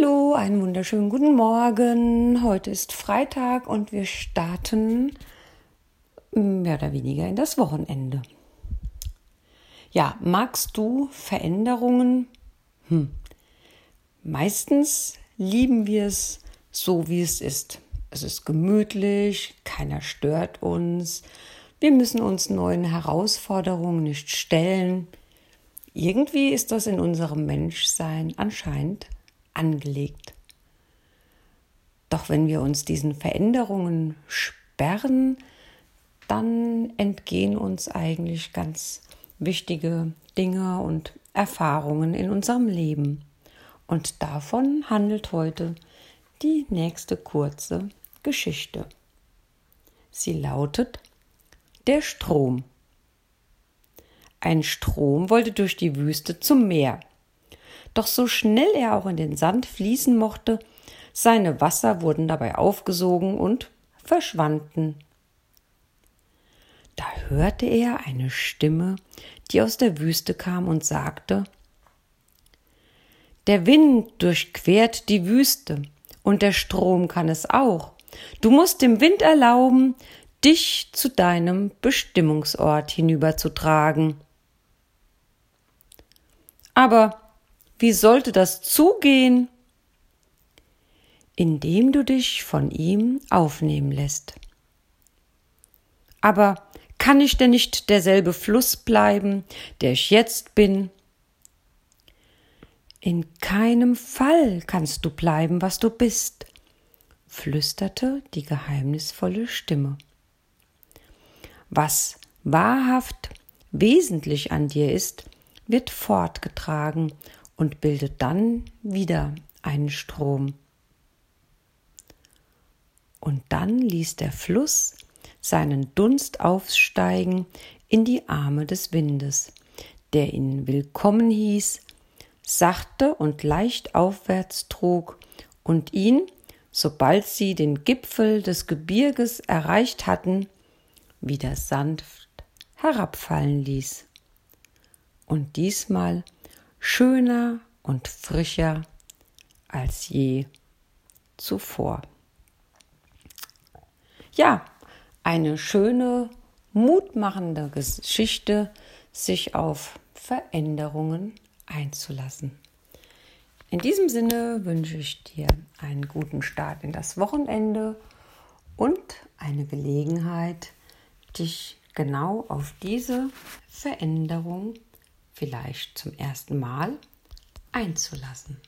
Hallo, einen wunderschönen guten Morgen. Heute ist Freitag und wir starten mehr oder weniger in das Wochenende. Ja, magst du Veränderungen? Hm. Meistens lieben wir es so, wie es ist. Es ist gemütlich, keiner stört uns. Wir müssen uns neuen Herausforderungen nicht stellen. Irgendwie ist das in unserem Menschsein anscheinend angelegt. Doch wenn wir uns diesen Veränderungen sperren, dann entgehen uns eigentlich ganz wichtige Dinge und Erfahrungen in unserem Leben. Und davon handelt heute die nächste kurze Geschichte. Sie lautet Der Strom. Ein Strom wollte durch die Wüste zum Meer. Doch so schnell er auch in den Sand fließen mochte, seine Wasser wurden dabei aufgesogen und verschwanden. Da hörte er eine Stimme, die aus der Wüste kam und sagte Der Wind durchquert die Wüste, und der Strom kann es auch. Du musst dem Wind erlauben, dich zu deinem Bestimmungsort hinüberzutragen. Aber wie sollte das zugehen? Indem du dich von ihm aufnehmen lässt. Aber kann ich denn nicht derselbe Fluss bleiben, der ich jetzt bin? In keinem Fall kannst du bleiben, was du bist, flüsterte die geheimnisvolle Stimme. Was wahrhaft wesentlich an dir ist, wird fortgetragen und bildet dann wieder einen Strom. Und dann ließ der Fluss seinen Dunst aufsteigen in die Arme des Windes, der ihn willkommen hieß, sachte und leicht aufwärts trug und ihn, sobald sie den Gipfel des Gebirges erreicht hatten, wieder sanft herabfallen ließ. Und diesmal schöner und frischer als je zuvor. Ja, eine schöne, mutmachende Geschichte, sich auf Veränderungen einzulassen. In diesem Sinne wünsche ich dir einen guten Start in das Wochenende und eine Gelegenheit, dich genau auf diese Veränderung vielleicht zum ersten Mal einzulassen.